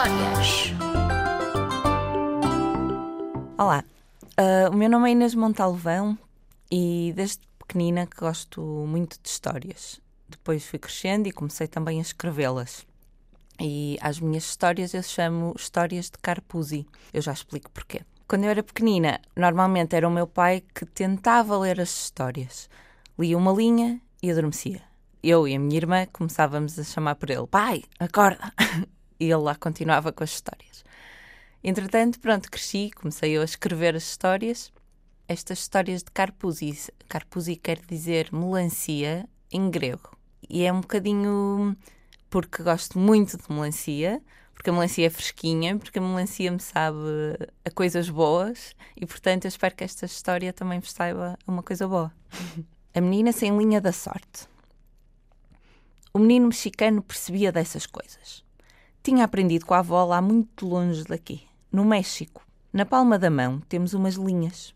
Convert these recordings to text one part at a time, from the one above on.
Histórias. Olá, uh, o meu nome é Inês Montalvão e desde pequenina que gosto muito de histórias. Depois fui crescendo e comecei também a escrevê-las. E às minhas histórias eu chamo histórias de Carpuzzi. Eu já explico porquê. Quando eu era pequenina, normalmente era o meu pai que tentava ler as histórias. Lia uma linha e adormecia eu e a minha irmã começávamos a chamar por ele: Pai, acorda! e ele lá continuava com as histórias. Entretanto, pronto, cresci, comecei a escrever as histórias. Estas histórias de Carpuzzi, Carpuzzi quer dizer melancia em grego. E é um bocadinho porque gosto muito de melancia, porque a melancia é fresquinha, porque a melancia me sabe a coisas boas e, portanto, eu espero que esta história também vos saiba uma coisa boa. a menina sem linha da sorte. O menino mexicano percebia dessas coisas. Tinha aprendido com a avó lá muito longe daqui. No México, na palma da mão, temos umas linhas,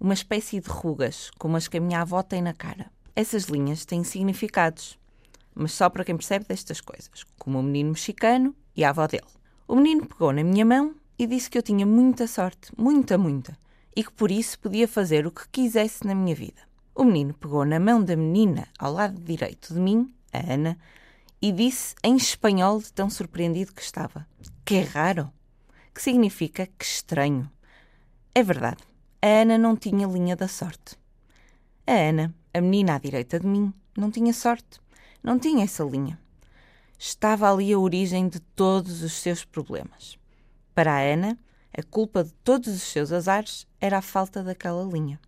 uma espécie de rugas, como as que a minha avó tem na cara. Essas linhas têm significados, mas só para quem percebe destas coisas, como o menino mexicano e a avó dele. O menino pegou na minha mão e disse que eu tinha muita sorte, muita, muita, e que por isso podia fazer o que quisesse na minha vida. O menino pegou na mão da menina ao lado direito de mim, a Ana, e disse em espanhol de tão surpreendido que estava: Que raro! que significa que estranho. É verdade, a Ana não tinha linha da sorte. A Ana, a menina à direita de mim, não tinha sorte, não tinha essa linha. Estava ali a origem de todos os seus problemas. Para a Ana, a culpa de todos os seus azares era a falta daquela linha.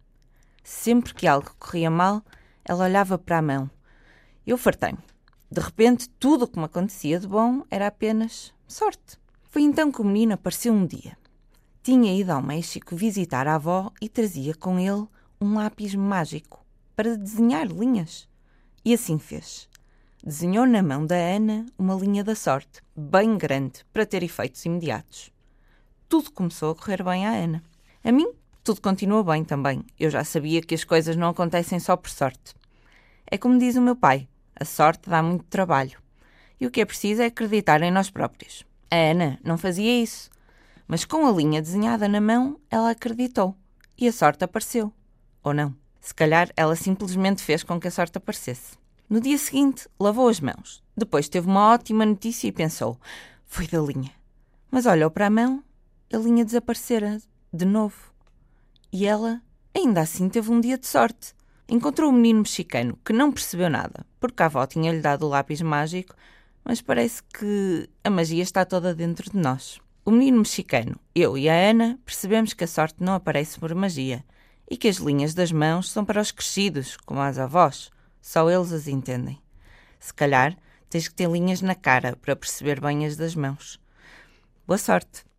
Sempre que algo corria mal, ela olhava para a mão. Eu fartei-me. De repente, tudo o que me acontecia de bom era apenas sorte. Foi então que o menino apareceu um dia. Tinha ido ao México visitar a avó e trazia com ele um lápis mágico para desenhar linhas. E assim fez. Desenhou na mão da Ana uma linha da sorte, bem grande, para ter efeitos imediatos. Tudo começou a correr bem à Ana. A mim, tudo continuou bem também. Eu já sabia que as coisas não acontecem só por sorte. É como diz o meu pai: a sorte dá muito trabalho. E o que é preciso é acreditar em nós próprios. A Ana não fazia isso, mas com a linha desenhada na mão, ela acreditou e a sorte apareceu. Ou não. Se calhar ela simplesmente fez com que a sorte aparecesse. No dia seguinte, lavou as mãos. Depois teve uma ótima notícia e pensou: foi da linha. Mas olhou para a mão, a linha desaparecera de novo. E ela, ainda assim, teve um dia de sorte. Encontrou o um menino mexicano que não percebeu nada, porque a avó tinha-lhe dado o lápis mágico mas parece que a magia está toda dentro de nós. O menino mexicano, eu e a Ana percebemos que a sorte não aparece por magia e que as linhas das mãos são para os crescidos, como as avós. Só eles as entendem. Se calhar tens que ter linhas na cara para perceber bem as das mãos. Boa sorte!